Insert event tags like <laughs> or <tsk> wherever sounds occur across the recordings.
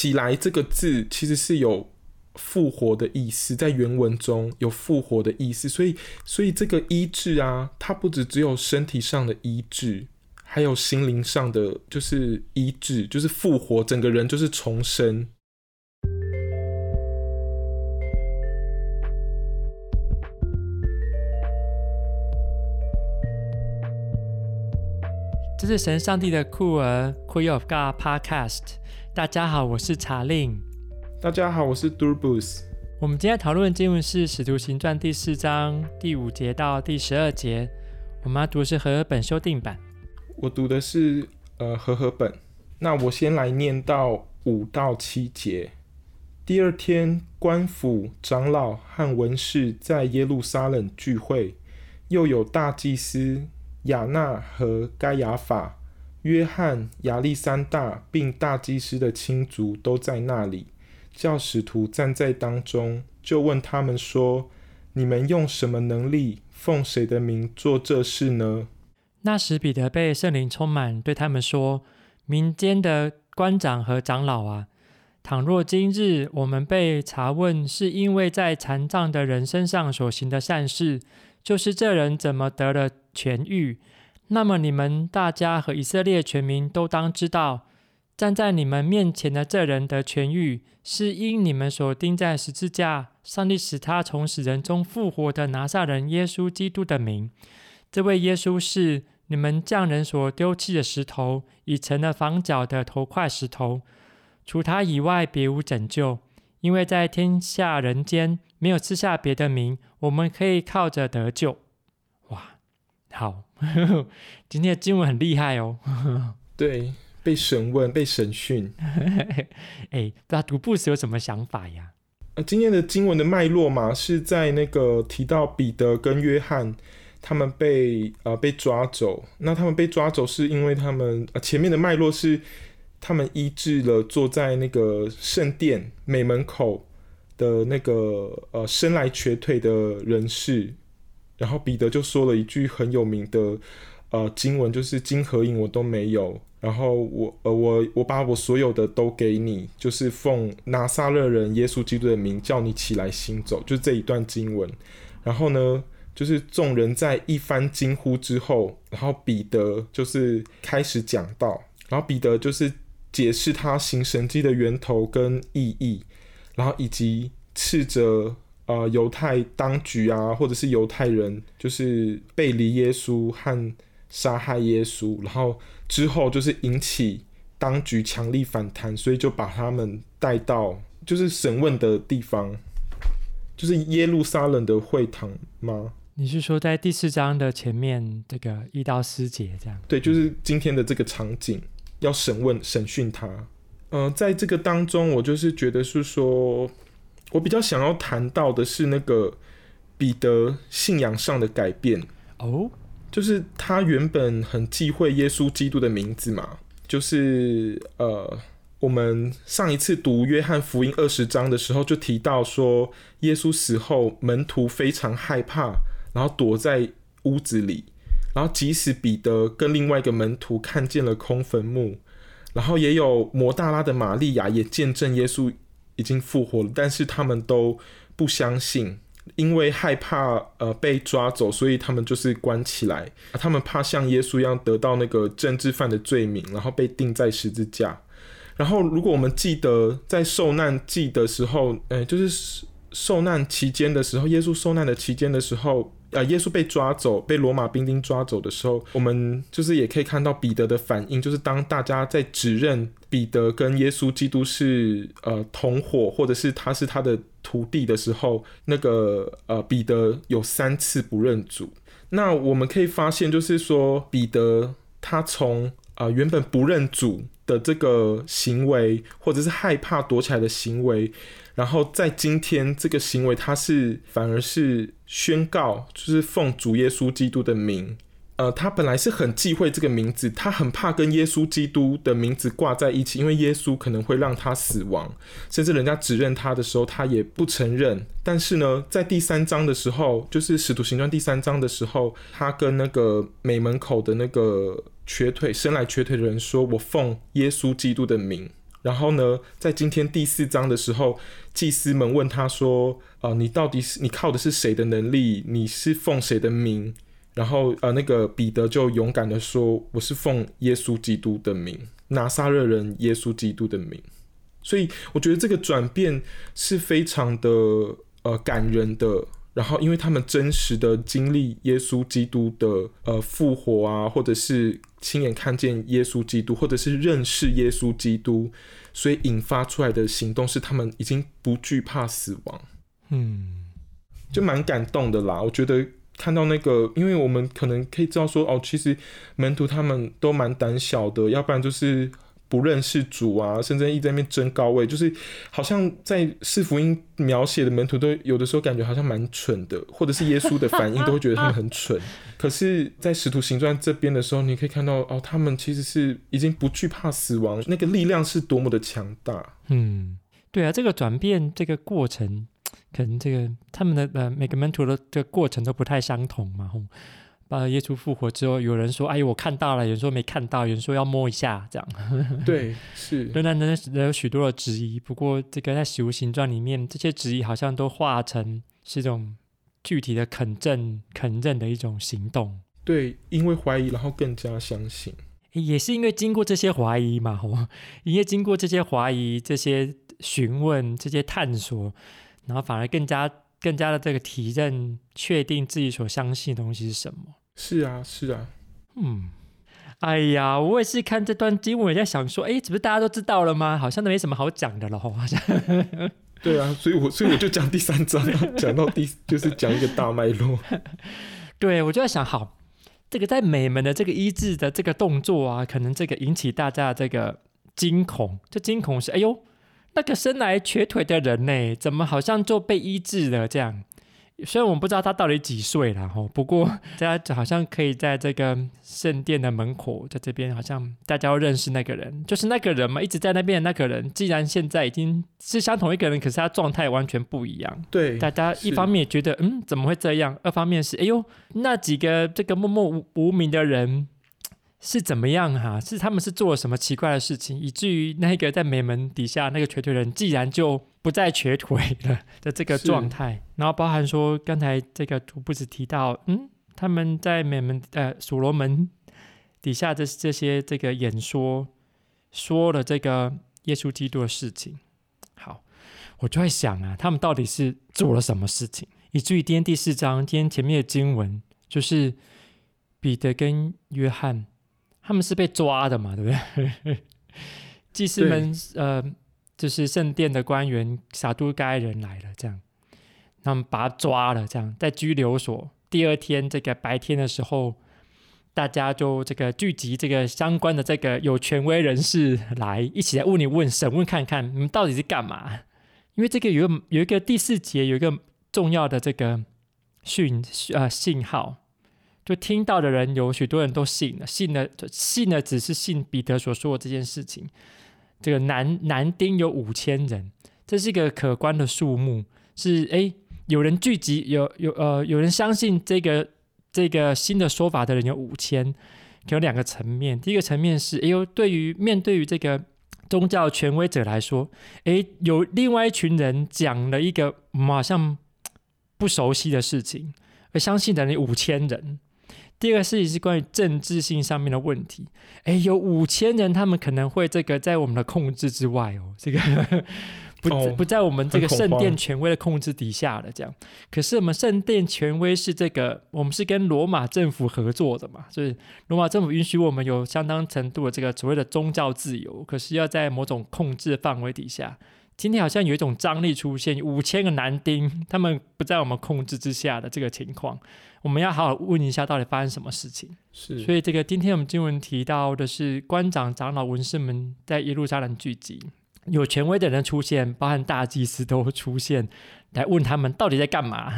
起来这个字其实是有复活的意思，在原文中有复活的意思，所以所以这个医治啊，它不只只有身体上的医治，还有心灵上的就是医治，就是复活，整个人就是重生。这是神上帝的酷儿 Queen of God Podcast。大家好，我是查令。大家好，我是 Durbus。我们今天讨论的经文是《使徒行传》第四章第五节到第十二节。我们要读的是和合本修订版。我读的是呃和合本。那我先来念到五到七节。第二天，官府长老和文士在耶路撒冷聚会，又有大祭司亚纳和该亚法。约翰、亚历山大并大祭司的亲族都在那里，叫使徒站在当中，就问他们说：“你们用什么能力，奉谁的名做这事呢？”那时彼得被圣灵充满，对他们说：“民间的官长和长老啊，倘若今日我们被查问，是因为在残障的人身上所行的善事，就是这人怎么得了痊愈。”那么你们大家和以色列全民都当知道，站在你们面前的这人的痊愈，是因你们所钉在十字架，上帝使他从死人中复活的拿撒人耶稣基督的名。这位耶稣是你们匠人所丢弃的石头，已成了房角的头块石头。除他以外，别无拯救，因为在天下人间没有赐下别的名，我们可以靠着得救。哇，好。<laughs> 今天的经文很厉害哦。<laughs> 对，被审问，被审讯。<laughs> 哎，不知道读布斯有什么想法呀？呃，今天的经文的脉络嘛，是在那个提到彼得跟约翰他们被呃被抓走。那他们被抓走是因为他们呃前面的脉络是他们医治了坐在那个圣殿美门口的那个呃生来瘸腿的人士。然后彼得就说了一句很有名的，呃，经文，就是金和银我都没有，然后我呃我我把我所有的都给你，就是奉拿撒勒人耶稣基督的名叫你起来行走，就这一段经文。然后呢，就是众人在一番惊呼之后，然后彼得就是开始讲道，然后彼得就是解释他行神迹的源头跟意义，然后以及斥责。呃，犹太当局啊，或者是犹太人，就是背离耶稣和杀害耶稣，然后之后就是引起当局强力反弹，所以就把他们带到就是审问的地方，就是耶路撒冷的会堂吗？你是说在第四章的前面这个一到四节这样？对，就是今天的这个场景要审问审讯他。嗯、呃，在这个当中，我就是觉得是说。我比较想要谈到的是那个彼得信仰上的改变。哦，就是他原本很忌讳耶稣基督的名字嘛，就是呃，我们上一次读约翰福音二十章的时候就提到说，耶稣死后门徒非常害怕，然后躲在屋子里，然后即使彼得跟另外一个门徒看见了空坟墓，然后也有摩大拉的玛利亚也见证耶稣。已经复活了，但是他们都不相信，因为害怕呃被抓走，所以他们就是关起来。他们怕像耶稣一样得到那个政治犯的罪名，然后被钉在十字架。然后，如果我们记得在受难记的时候，呃，就是受难期间的时候，耶稣受难的期间的时候。呃，耶稣被抓走，被罗马兵丁抓走的时候，我们就是也可以看到彼得的反应，就是当大家在指认彼得跟耶稣基督是呃同伙，或者是他是他的徒弟的时候，那个呃彼得有三次不认主。那我们可以发现，就是说彼得他从啊、呃、原本不认主的这个行为，或者是害怕躲起来的行为。然后在今天这个行为，他是反而是宣告，就是奉主耶稣基督的名。呃，他本来是很忌讳这个名字，他很怕跟耶稣基督的名字挂在一起，因为耶稣可能会让他死亡，甚至人家指认他的时候，他也不承认。但是呢，在第三章的时候，就是使徒行传第三章的时候，他跟那个美门口的那个瘸腿、生来瘸腿的人说：“我奉耶稣基督的名。”然后呢，在今天第四章的时候，祭司们问他说：“啊、呃，你到底是你靠的是谁的能力？你是奉谁的名？”然后呃，那个彼得就勇敢的说：“我是奉耶稣基督的名，拿撒勒人耶稣基督的名。”所以我觉得这个转变是非常的呃感人的。然后，因为他们真实的经历耶稣基督的呃复活啊，或者是亲眼看见耶稣基督，或者是认识耶稣基督，所以引发出来的行动是他们已经不惧怕死亡。嗯，就蛮感动的啦。我觉得看到那个，因为我们可能可以知道说，哦，其实门徒他们都蛮胆小的，要不然就是。不认识主啊，甚至一直在那边争高位，就是好像在四福音描写的门徒都有的时候感觉好像蛮蠢的，或者是耶稣的反应都会觉得他们很蠢。<laughs> 可是，在使徒行传这边的时候，你可以看到哦，他们其实是已经不惧怕死亡，那个力量是多么的强大。嗯，对啊，这个转变这个过程，可能这个他们的呃每个门徒的这个过程都不太相同嘛，吼。把耶稣复活之后，有人说：“哎呦，我看到了。”有人说没看到，有人说要摸一下，这样。<laughs> 对，是。仍然仍然有许多的质疑。不过，这个在《使徒行传》里面，这些质疑好像都化成是一种具体的肯证、肯认的一种行动。对，因为怀疑，然后更加相信。也是因为经过这些怀疑嘛，吼，因为经过这些怀疑、这些询问、这些探索，然后反而更加。更加的这个提认，确定自己所相信的东西是什么。是啊，是啊，嗯，哎呀，我也是看这段经文，也在想说，哎，这不是大家都知道了吗？好像都没什么好讲的了，<laughs> 好像。对啊，所以我所以我就讲第三章，讲到第就是讲一个大脉络。<laughs> 对，我就在想，好，这个在美门的这个医治的这个动作啊，可能这个引起大家的这个惊恐，这惊恐是，哎呦。那个生来瘸腿的人呢，怎么好像就被医治了？这样，虽然我们不知道他到底几岁了哈，不过 <laughs> 大家好像可以在这个圣殿的门口，在这边好像大家都认识那个人，就是那个人嘛，一直在那边的那个人。既然现在已经是相同一个人，可是他状态完全不一样。对，大家一方面也觉得，嗯，怎么会这样？二方面是，哎呦，那几个这个默默无无名的人。是怎么样哈、啊？是他们是做了什么奇怪的事情，以至于那个在美门底下那个瘸腿人，既然就不再瘸腿了的这个状态。然后包含说，刚才这个图不是提到，嗯，他们在美门呃所罗门底下的这些这个演说，说了这个耶稣基督的事情。好，我就在想啊，他们到底是做了什么事情，以至于今天第四章，今天前面的经文就是彼得跟约翰。他们是被抓的嘛，对不对？<laughs> 祭司们，呃，就是圣殿的官员撒都该人来了，这样，他们把他抓了，这样在拘留所。第二天这个白天的时候，大家就这个聚集这个相关的这个有权威人士来，一起来问你问审问看看，你们到底是干嘛？因为这个有有一个第四节有一个重要的这个讯呃信号。就听到的人有许多人都信了，信了，信了，只是信彼得所说的这件事情。这个男男丁有五千人，这是一个可观的数目。是诶，有人聚集，有有呃，有人相信这个这个新的说法的人有五千，有两个层面。第一个层面是，哎呦，对于面对于这个宗教权威者来说，诶，有另外一群人讲了一个我们好像不熟悉的事情，而相信的人有五千人。第二个事情是关于政治性上面的问题，哎，有五千人，他们可能会这个在我们的控制之外哦，这个 <laughs> 不、哦、不在我们这个圣殿权威的控制底下的这样。可是我们圣殿权威是这个，我们是跟罗马政府合作的嘛，所以罗马政府允许我们有相当程度的这个所谓的宗教自由，可是要在某种控制范围底下。今天好像有一种张力出现，五千个男丁，他们不在我们控制之下的这个情况，我们要好好问一下，到底发生什么事情？是，所以这个今天我们经文提到的是官长、长老、文士们在耶路撒冷聚集，有权威的人出现，包含大祭司都出现，来问他们到底在干嘛，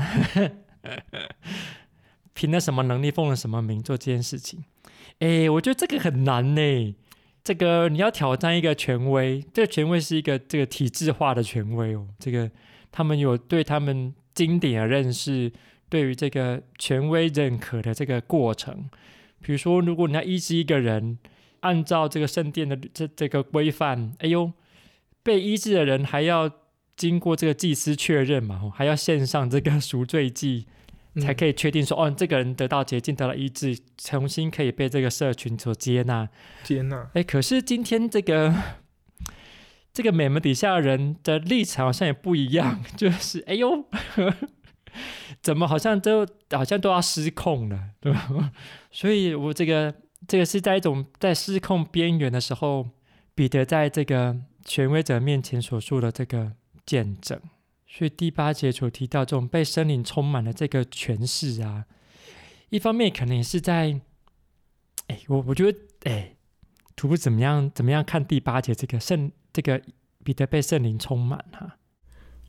<laughs> 凭了什么能力，奉了什么名做这件事情？哎，我觉得这个很难呢。这个你要挑战一个权威，这个权威是一个这个体制化的权威哦。这个他们有对他们经典的认识，对于这个权威认可的这个过程。比如说，如果你要医治一个人，按照这个圣殿的这这个规范，哎呦，被医治的人还要经过这个祭司确认嘛，还要献上这个赎罪祭，才可以确定说，嗯、哦，这个人得到洁净，得到医治，重新可以被这个社群所接纳。接纳。哎，可是今天这个这个美门底下的人的立场好像也不一样，<laughs> 就是哎呦，<laughs> 怎么好像都好像都要失控了，<laughs> 对吧？<laughs> 所以我这个这个是在一种在失控边缘的时候，彼得在这个权威者面前所说的这个。见证，所以第八节所提到这种被圣灵充满的这个诠释啊，一方面可能也是在，哎，我我觉得，哎，徒步怎么样，怎么样看第八节这个圣这个彼得被圣灵充满哈、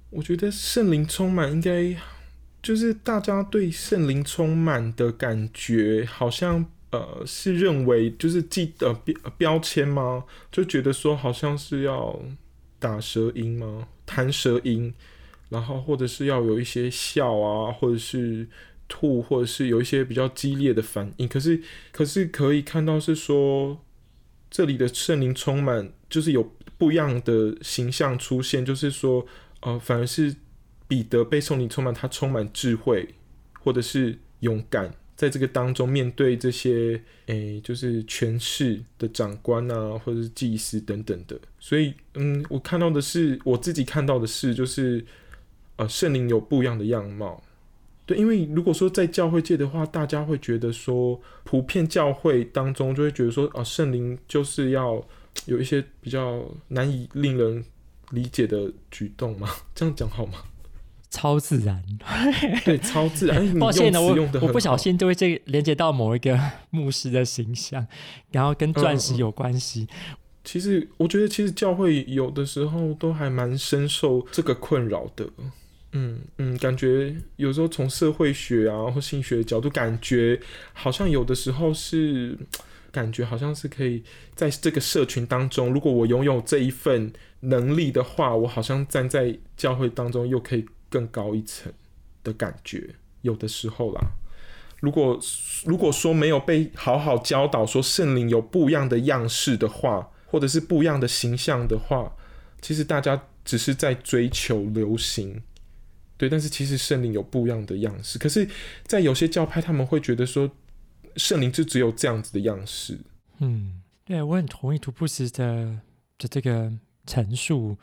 我觉得圣灵充满应该就是大家对圣灵充满的感觉，好像呃是认为就是记得标标签吗？就觉得说好像是要打舌音吗？弹舌音，然后或者是要有一些笑啊，或者是吐，或者是有一些比较激烈的反应。可是，可是可以看到是说，这里的圣灵充满，就是有不一样的形象出现，就是说，呃，反而是彼得被圣灵充满，他充满智慧，或者是勇敢。在这个当中，面对这些诶、就是权势的长官啊，或者是祭司等等的，所以，嗯，我看到的是，我自己看到的是，就是，呃，圣灵有不一样的样貌。对，因为如果说在教会界的话，大家会觉得说，普遍教会当中就会觉得说，啊，圣灵就是要有一些比较难以令人理解的举动嘛，这样讲好吗？超自然，<laughs> 对，超自然。<laughs> 抱歉呢，我我不小心就会这连接到某一个牧师的形象，然后跟钻石有关系。嗯。其实我觉得，其实教会有的时候都还蛮深受这个困扰的。嗯嗯，感觉有时候从社会学啊或性学的角度，感觉好像有的时候是 <tsk> 感觉好像是可以在这个社群当中，如果我拥有这一份能力的话，我好像站在教会当中又可以。更高一层的感觉，有的时候啦。如果如果说没有被好好教导，说圣灵有不一样的样式的话，或者是不一样的形象的话，其实大家只是在追求流行，对。但是其实圣灵有不一样的样式。可是，在有些教派，他们会觉得说，圣灵就只有这样子的样式。嗯，对，我很同意图布斯的的这个陈述。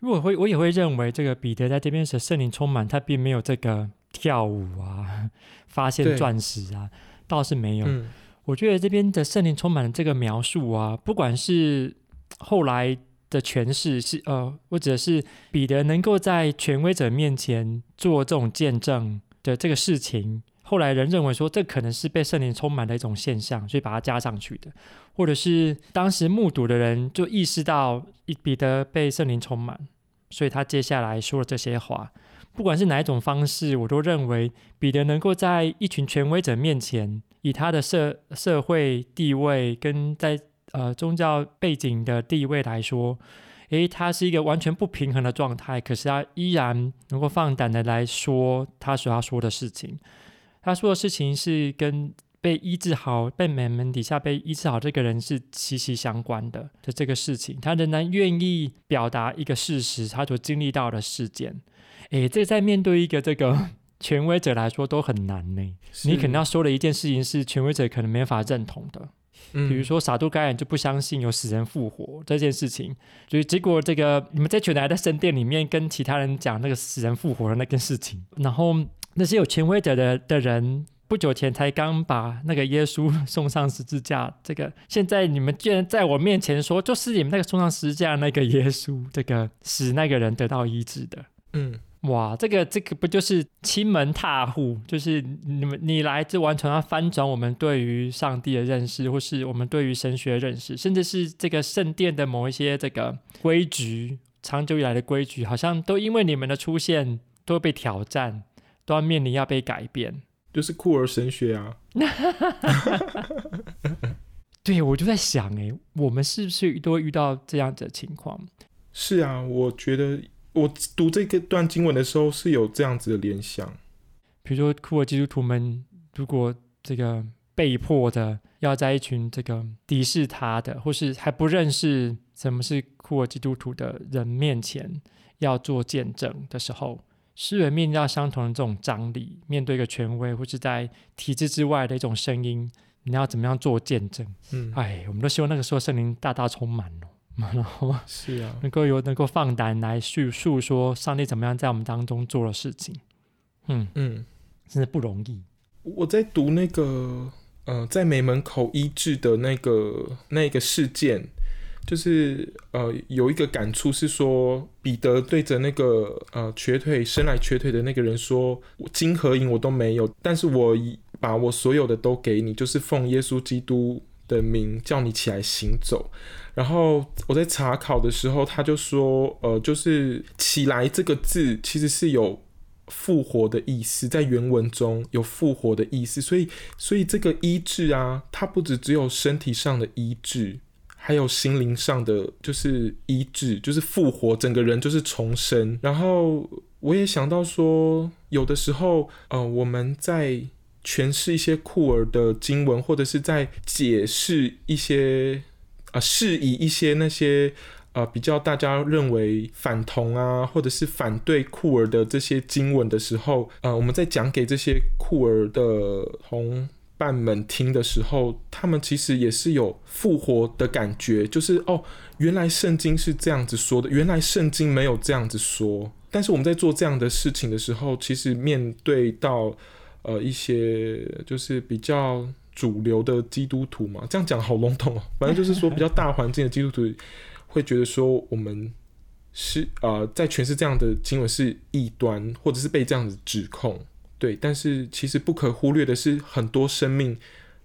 因为我会，我也会认为这个彼得在这边是圣灵充满，他并没有这个跳舞啊、发现钻石啊，倒是没有。嗯、我觉得这边的圣灵充满的这个描述啊，不管是后来的诠释是呃，或者是彼得能够在权威者面前做这种见证的这个事情。后来人认为说，这可能是被圣灵充满的一种现象，所以把它加上去的，或者是当时目睹的人就意识到彼得被圣灵充满，所以他接下来说了这些话。不管是哪一种方式，我都认为彼得能够在一群权威者面前，以他的社社会地位跟在呃宗教背景的地位来说，诶，他是一个完全不平衡的状态，可是他依然能够放胆的来说他所要说的事情。他说的事情是跟被医治好、被美门底下被医治好这个人是息息相关的的这个事情，他仍然愿意表达一个事实，他所经历到的事件。诶，这在面对一个这个 <laughs> 权威者来说都很难呢。你可能要说的一件事情是权威者可能没法认同的，比如说撒都该人就不相信有死人复活这件事情，所以结果这个你们这群人还在圣殿里面跟其他人讲那个死人复活的那件事情，然后。那些有权威者的的人，不久前才刚把那个耶稣送上十字架。这个现在你们居然在我面前说，就是你们那个送上十字架那个耶稣，这个使那个人得到医治的。嗯，哇，这个这个不就是亲门踏户？就是你们你来这完全要翻转我们对于上帝的认识，或是我们对于神学的认识，甚至是这个圣殿的某一些这个规矩，长久以来的规矩，好像都因为你们的出现都被挑战。都要面临要被改变，就是酷儿神学啊！<laughs> 对，我就在想，哎，我们是不是都会遇到这样的情况？是啊，我觉得我读这个段经文的时候是有这样子的联想。比如说，酷儿基督徒们如果这个被迫的要在一群这个敌视他的，或是还不认识什么是酷儿基督徒的人面前要做见证的时候，诗人面临到相同的这种张力，面对一个权威或是在体制之外的一种声音，你要怎么样做见证？嗯，哎，我们都希望那个时候圣灵大大充满哦，<laughs> 然后是啊，能够有能够放胆来叙述说上帝怎么样在我们当中做的事情。嗯嗯，真的不容易。我在读那个呃，在美门口医治的那个那个事件。就是呃，有一个感触是说，彼得对着那个呃瘸腿生来瘸腿的那个人说：“金和银我都没有，但是我把我所有的都给你，就是奉耶稣基督的名叫你起来行走。”然后我在查考的时候，他就说：“呃，就是‘起来’这个字其实是有复活的意思，在原文中有复活的意思，所以所以这个医治啊，它不只只有身体上的医治。”还有心灵上的，就是医治，就是复活，整个人就是重生。然后我也想到说，有的时候，呃，我们在诠释一些酷儿的经文，或者是在解释一些啊、呃，释疑一些那些呃比较大家认为反同啊，或者是反对酷儿的这些经文的时候，呃，我们在讲给这些酷儿的同伴们听的时候，他们其实也是有复活的感觉，就是哦，原来圣经是这样子说的，原来圣经没有这样子说。但是我们在做这样的事情的时候，其实面对到呃一些就是比较主流的基督徒嘛，这样讲好笼统哦，反正就是说比较大环境的基督徒会觉得说我们是呃在诠释这样的经文是异端，或者是被这样子指控。对，但是其实不可忽略的是，很多生命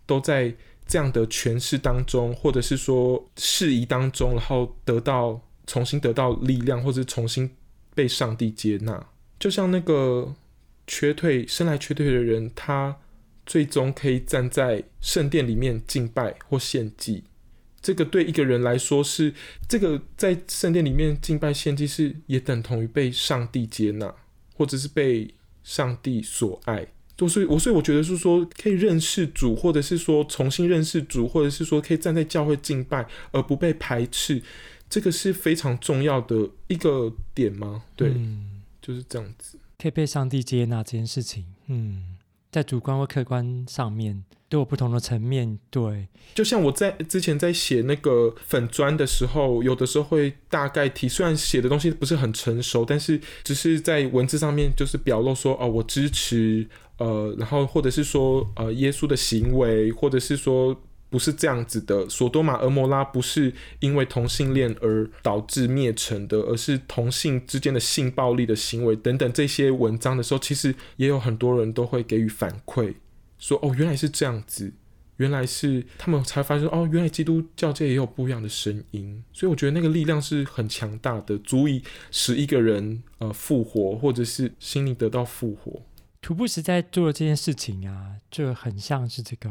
都在这样的诠释当中，或者是说释疑当中，然后得到重新得到力量，或者重新被上帝接纳。就像那个瘸腿生来瘸腿的人，他最终可以站在圣殿里面敬拜或献祭。这个对一个人来说是，这个在圣殿里面敬拜献祭是也等同于被上帝接纳，或者是被。上帝所爱，都是我，所以我觉得是说，可以认识主，或者是说重新认识主，或者是说可以站在教会敬拜而不被排斥，这个是非常重要的一个点吗？对，嗯、就是这样子，可以被上帝接纳这件事情，嗯，在主观或客观上面。都有不同的层面，对，就像我在之前在写那个粉砖的时候，有的时候会大概提，虽然写的东西不是很成熟，但是只是在文字上面就是表露说，哦，我支持，呃，然后或者是说，呃，耶稣的行为，或者是说不是这样子的，索多玛、俄摩拉不是因为同性恋而导致灭城的，而是同性之间的性暴力的行为等等这些文章的时候，其实也有很多人都会给予反馈。说哦，原来是这样子，原来是他们才发现哦，原来基督教界也有不一样的声音，所以我觉得那个力量是很强大的，足以使一个人呃复活，或者是心灵得到复活。徒步时在做的这件事情啊，就很像是这个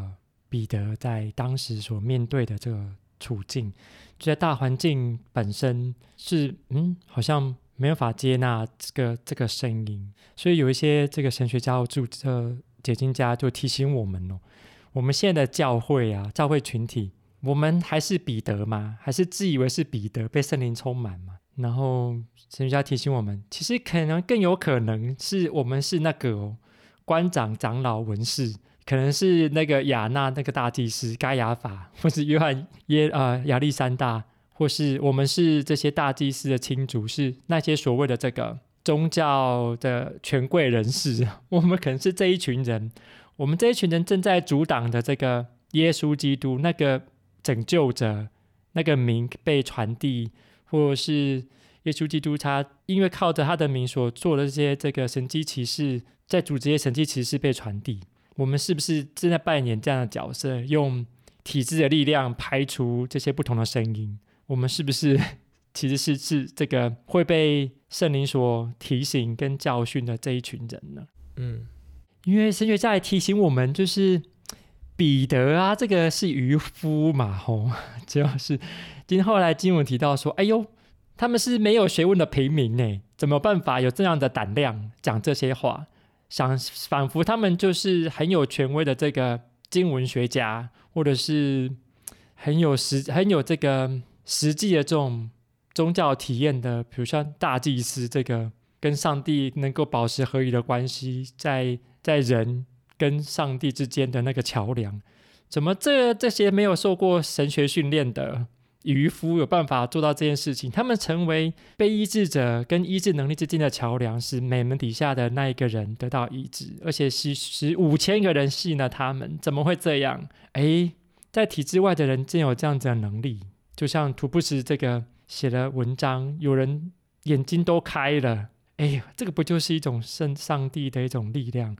彼得在当时所面对的这个处境，就在大环境本身是嗯，好像没有法接纳这个这个声音，所以有一些这个神学家注这。解经家就提醒我们哦，我们现在的教会啊，教会群体，我们还是彼得吗？还是自以为是彼得被圣灵充满吗？然后神学家提醒我们，其实可能更有可能是我们是那个哦，官长、长老、文士，可能是那个亚纳那个大祭司该亚法，<laughs> 或是约翰耶呃亚历山大，或是我们是这些大祭司的亲族，是那些所谓的这个。宗教的权贵人士，<laughs> 我们可能是这一群人。我们这一群人正在阻挡的这个耶稣基督，那个拯救者，那个名被传递，或是耶稣基督他因为靠着他的名所做的这些这个神迹奇事，在主这些神迹奇事被传递。我们是不是正在扮演这样的角色，用体制的力量排除这些不同的声音？我们是不是？<laughs> 其实是是这个会被圣灵所提醒跟教训的这一群人呢。嗯，因为神学家也提醒我们，就是彼得啊，这个是渔夫嘛，吼，<laughs> 主要是今天后来经文提到说，哎呦，他们是没有学问的平民呢，怎么办法有这样的胆量讲这些话？想仿佛他们就是很有权威的这个经文学家，或者是很有实很有这个实际的这种宗教体验的，比如像大祭司这个跟上帝能够保持合一的关系，在在人跟上帝之间的那个桥梁，怎么这这些没有受过神学训练的？渔夫有办法做到这件事情，他们成为被医治者跟医治能力之间的桥梁，使美门底下的那一个人得到医治，而且是使五千个人信了他们，怎么会这样？诶，在体制外的人竟有这样子的能力，就像图布什这个写了文章，有人眼睛都开了，诶，这个不就是一种圣上帝的一种力量？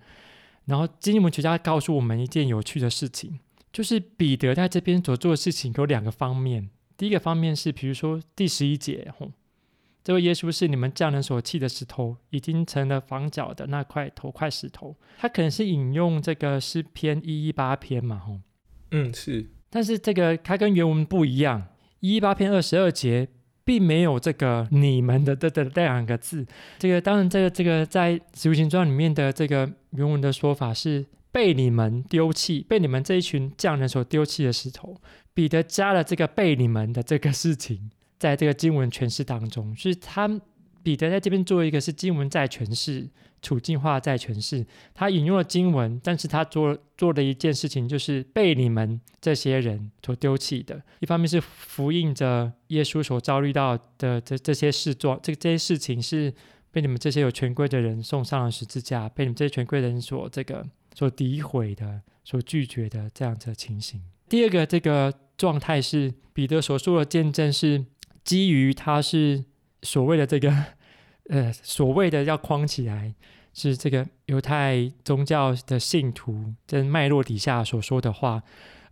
然后经文学家告诉我们一件有趣的事情，就是彼得在这边所做的事情有两个方面。第一个方面是，比如说第十一节，吼，这位耶稣是你们匠人所弃的石头，已经成了房角的那块头块石头。他可能是引用这个诗篇一一八篇嘛，吼，嗯，是。但是这个它跟原文不一样，一一八篇二十二节并没有这个你们的的的这两个字。这个当然，这个这个在使徒行传里面的这个原文的说法是。被你们丢弃，被你们这一群匠人所丢弃的石头，彼得加了这个“被你们”的这个事情，<laughs> 在这个经文诠释当中，所以他彼得在这边做一个是经文在诠释，处境化在诠释。他引用了经文，但是他做做的一件事情，就是被你们这些人所丢弃的。一方面是呼应着耶稣所遭遇到的这这些事状，这这些事情是被你们这些有权贵的人送上了十字架，被你们这些权贵的人所这个。所诋毁的、所拒绝的这样子的情形。第二个这个状态是彼得所说的见证，是基于他是所谓的这个 <laughs> 呃所谓的要框起来，是这个犹太宗教的信徒在脉络底下所说的话，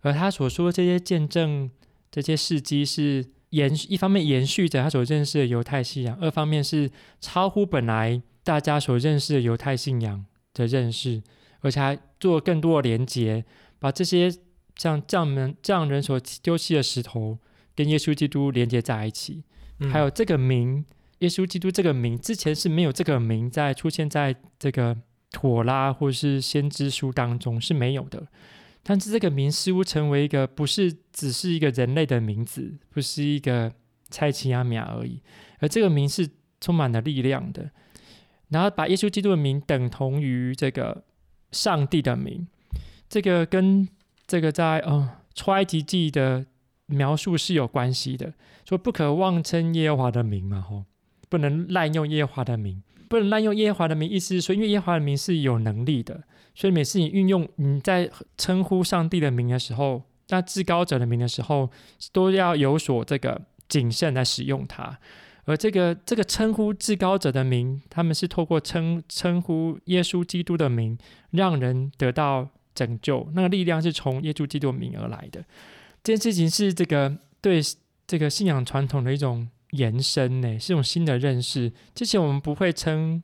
而他所说的这些见证、这些事迹是延一方面延续着他所认识的犹太信仰，二方面是超乎本来大家所认识的犹太信仰的认识。而且还做更多的连接，把这些像匠们匠人所丢弃的石头跟耶稣基督连接在一起，嗯、还有这个名耶稣基督这个名之前是没有这个名在出现在这个妥拉或是先知书当中是没有的，但是这个名似乎成为一个不是只是一个人类的名字，不是一个蔡奇亚米亚而已，而这个名是充满了力量的，然后把耶稣基督的名等同于这个。上帝的名，这个跟这个在呃出埃及记的描述是有关系的，说不可妄称耶和华的名嘛，吼，不能滥用耶和华的名，不能滥用耶和华的名，意思是说，因为耶和华的名是有能力的，所以每次你运用你在称呼上帝的名的时候，那至高者的名的时候，都要有所这个谨慎来使用它。而这个这个称呼至高者的名，他们是透过称称呼耶稣基督的名，让人得到拯救。那个力量是从耶稣基督的名而来的。这件事情是这个对这个信仰传统的一种延伸呢，是一种新的认识。之前我们不会称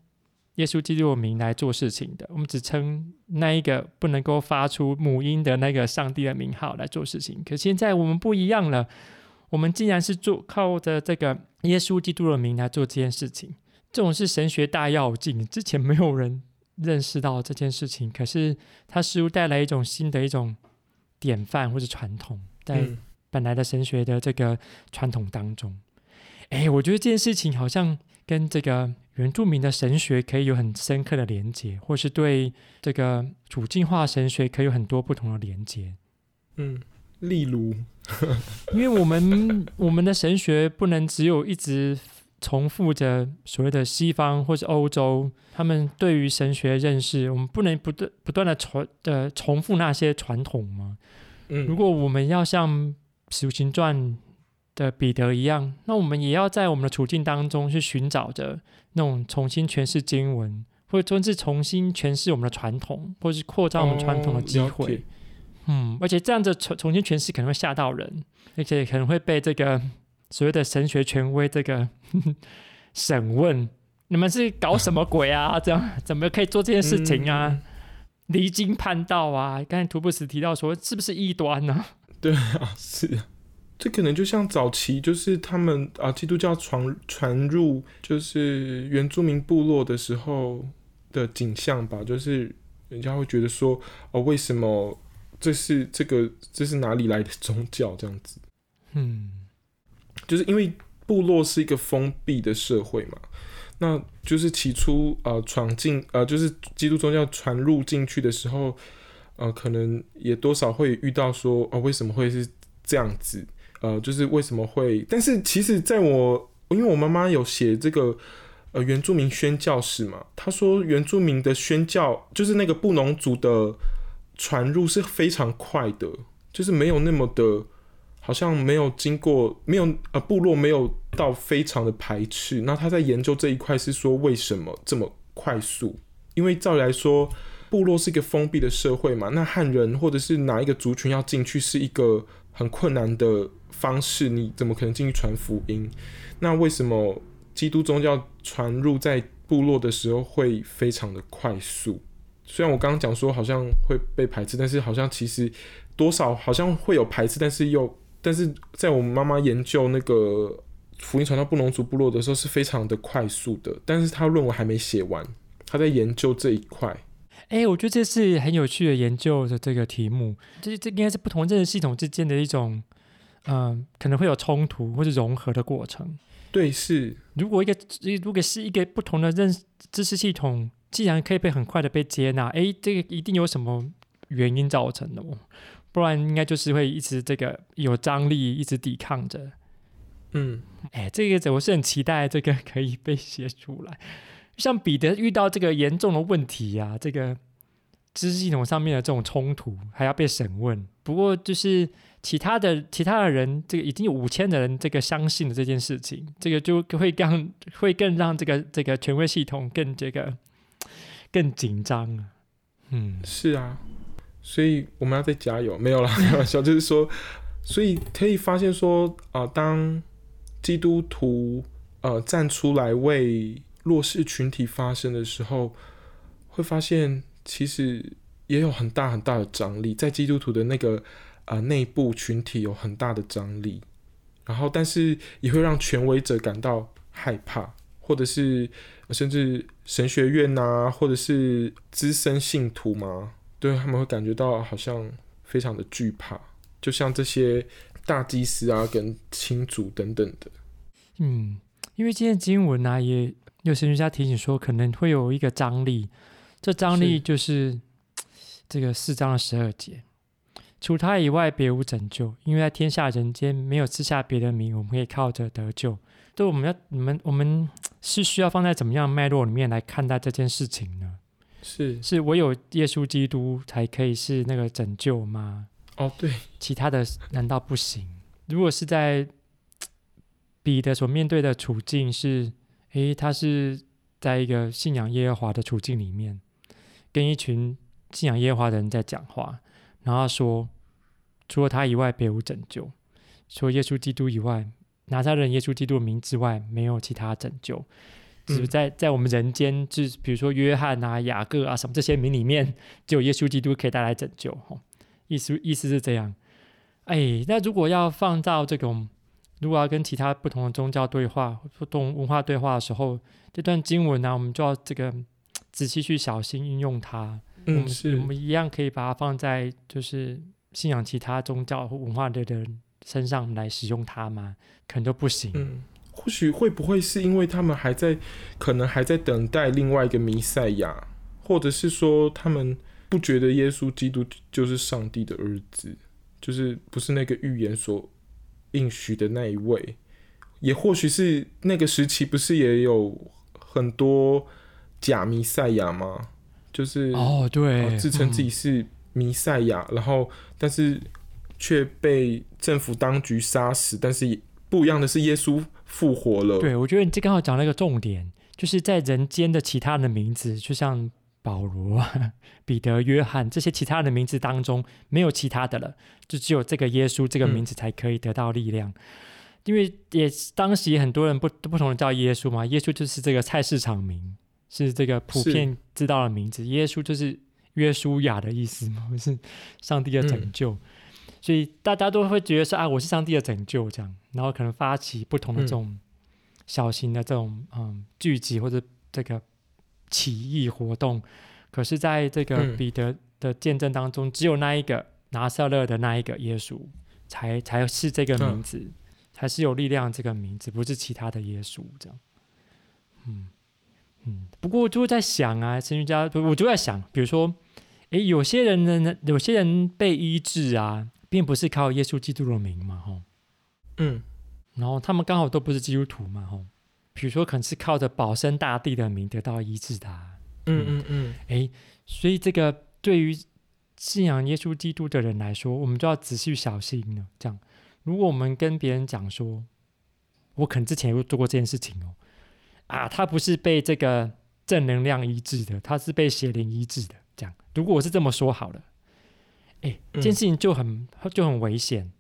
耶稣基督的名来做事情的，我们只称那一个不能够发出母音的那个上帝的名号来做事情。可现在我们不一样了。我们竟然是做靠着这个耶稣基督的名来做这件事情，这种是神学大要进，之前没有人认识到这件事情，可是它似乎带来一种新的一种典范或者传统，在本来的神学的这个传统当中。哎、我觉得这件事情好像跟这个原住民的神学可以有很深刻的连接，或是对这个主进化神学可以有很多不同的连接。嗯。例如，<laughs> 因为我们我们的神学不能只有一直重复着所谓的西方或是欧洲他们对于神学认识，我们不能不断不断的重呃重复那些传统吗？嗯，如果我们要像《使徒行传》的彼得一样，那我们也要在我们的处境当中去寻找着那种重新诠释经文，或者甚至重新诠释我们的传统，或是扩张我们传统的机会。哦嗯，而且这样子重重新诠释可能会吓到人，而且可能会被这个所谓的神学权威这个 <laughs> 审问，你们是搞什么鬼啊？<laughs> 这样怎么可以做这件事情啊？离经叛道啊！刚才图布斯提到说，是不是异端呢？对啊，是。这可能就像早期就是他们啊，基督教传传入就是原住民部落的时候的景象吧，就是人家会觉得说，哦，为什么？这是这个这是哪里来的宗教这样子？嗯，就是因为部落是一个封闭的社会嘛，那就是起初呃闯进呃就是基督宗教传入进去的时候，呃可能也多少会遇到说哦、呃、为什么会是这样子？呃就是为什么会？但是其实在我因为我妈妈有写这个。呃，原住民宣教史嘛，他说原住民的宣教就是那个布农族的传入是非常快的，就是没有那么的，好像没有经过，没有呃部落没有到非常的排斥。那他在研究这一块是说为什么这么快速？因为照理来说，部落是一个封闭的社会嘛，那汉人或者是哪一个族群要进去是一个很困难的方式，你怎么可能进去传福音？那为什么？基督宗教传入在部落的时候会非常的快速，虽然我刚刚讲说好像会被排斥，但是好像其实多少好像会有排斥，但是又但是在我们妈妈研究那个福音传到布农族部落的时候是非常的快速的，但是她论文还没写完，她在研究这一块。哎、欸，我觉得这是很有趣的研究的这个题目，这这应该是不同认识系统之间的一种，嗯、呃，可能会有冲突或者融合的过程。对，是。如果一个如果是一个不同的认知识系统，既然可以被很快的被接纳，哎，这个一定有什么原因造成的哦，不然应该就是会一直这个有张力，一直抵抗着。嗯，哎，这个我是很期待这个可以被写出来。像彼得遇到这个严重的问题呀、啊，这个知识系统上面的这种冲突，还要被审问。不过就是。其他的其他的人，这个已经有五千的人这个相信了这件事情，这个就会让会更让这个这个权威系统更这个更紧张。嗯，是啊，所以我们要再加油。没有啦，<laughs> 开玩笑，就是说，所以可以发现说啊、呃，当基督徒呃站出来为弱势群体发声的时候，会发现其实也有很大很大的张力，在基督徒的那个。啊，内部群体有很大的张力，然后但是也会让权威者感到害怕，或者是甚至神学院呐、啊，或者是资深信徒嘛，对他们会感觉到好像非常的惧怕，就像这些大祭司啊跟亲族等等的。嗯，因为今天经文呢、啊，也有神学家提醒说，可能会有一个张力，这张力就是，是这个四章的十二节。除他以外，别无拯救，因为在天下人间没有赐下别的名，我们可以靠着得救。对，我们要你们，我们是需要放在怎么样脉络里面来看待这件事情呢？是是，唯有耶稣基督才可以是那个拯救吗？哦，对，其他的难道不行？如果是在彼得所面对的处境是，诶，他是在一个信仰耶和华的处境里面，跟一群信仰耶和华的人在讲话。然后说，除了他以外，别无拯救。除了耶稣基督以外，拿撒勒人耶稣基督的名之外，没有其他拯救。只是在在我们人间，就是比如说约翰啊、雅各啊什么这些名里面，只有耶稣基督可以带来拯救。哦，意思意思是这样。哎，那如果要放到这种，如果要跟其他不同的宗教对话、不同文化对话的时候，这段经文呢，我们就要这个仔细去小心运用它。嗯，是我们一样可以把它放在就是信仰其他宗教或文化的人身上来使用它吗？可能都不行。嗯，或许会不会是因为他们还在，可能还在等待另外一个弥赛亚，或者是说他们不觉得耶稣基督就是上帝的儿子，就是不是那个预言所应许的那一位？也或许是那个时期不是也有很多假弥赛亚吗？就是哦，对，自称自己是弥赛亚，嗯、然后但是却被政府当局杀死。但是不一样的是，耶稣复活了。对，我觉得你这刚好讲了一个重点，就是在人间的其他人的名字，就像保罗、彼得、约翰这些其他人的名字当中，没有其他的了，就只有这个耶稣这个名字才可以得到力量。嗯、因为也当时也很多人不不同的叫耶稣嘛，耶稣就是这个菜市场名。是这个普遍知道的名字，耶稣就是约书亚的意思嘛，<laughs> 是上帝的拯救，嗯、所以大家都会觉得说啊，我是上帝的拯救这样，然后可能发起不同的这种小型的这种嗯聚集或者这个起义活动，可是在这个彼得的见证当中，只有那一个拿撒勒的那一个耶稣，才才是这个名字，嗯、才是有力量这个名字，不是其他的耶稣这样。嗯。嗯，不过我就在想啊，神学家，我就在想，比如说，诶，有些人呢，有些人被医治啊，并不是靠耶稣基督的名嘛，吼，嗯，然后他们刚好都不是基督徒嘛，吼，比如说可能是靠着保生大帝的名得到医治的、啊，嗯嗯嗯，诶，所以这个对于信仰耶稣基督的人来说，我们就要仔细小心了。这样，如果我们跟别人讲说，我可能之前有做过这件事情哦。啊，他不是被这个正能量医治的，他是被邪灵医治的。这样，如果我是这么说好了，哎，这件事情就很就很危险。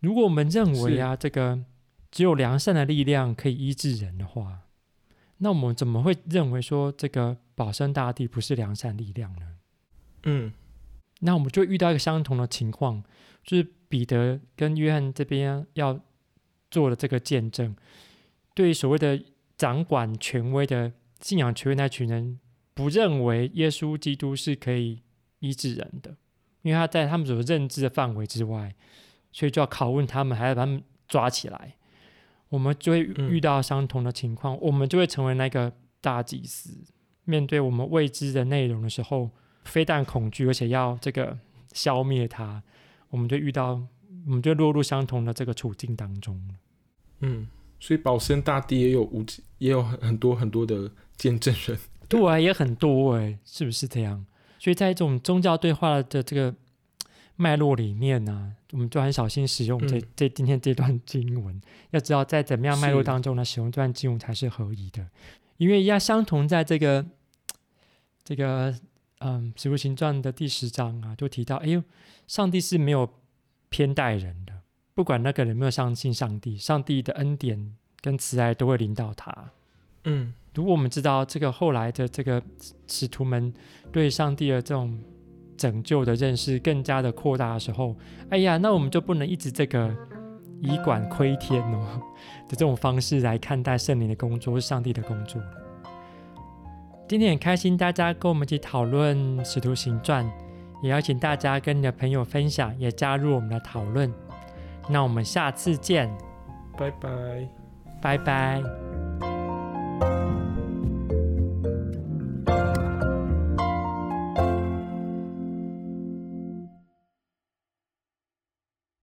如果我们认为啊，这个只有良善的力量可以医治人的话，那我们怎么会认为说这个保生大帝不是良善力量呢？嗯，那我们就遇到一个相同的情况，就是彼得跟约翰这边要做的这个见证，对所谓的。掌管权威的信仰权威那群人不认为耶稣基督是可以医治人的，因为他在他们所认知的范围之外，所以就要拷问他们，还要把他们抓起来。我们就会遇到相同的情况，嗯、我们就会成为那个大祭司。面对我们未知的内容的时候，非但恐惧，而且要这个消灭它，我们就遇到，我们就落入相同的这个处境当中。嗯。所以保生大帝也有无也有很很多很多的见证人，对啊，也很多哎，是不是这样？所以在这种宗教对话的这个脉络里面呢、啊，我们就很小心使用这、嗯、这今天这段经文。要知道在怎么样脉络当中呢，使用这段经文才是合宜的，因为要相同在这个这个嗯《使徒行传》的第十章啊，就提到，哎呦，上帝是没有偏待人的。不管那个人有没有相信上帝，上帝的恩典跟慈爱都会临到他。嗯，如果我们知道这个后来的这个使徒们对上帝的这种拯救的认识更加的扩大的时候，哎呀，那我们就不能一直这个以管窥天哦 <laughs> 的这种方式来看待圣灵的工作，是上帝的工作。今天很开心大家跟我们一起讨论使徒行传，也邀请大家跟你的朋友分享，也加入我们的讨论。那我们下次见，拜拜，拜拜。嗯。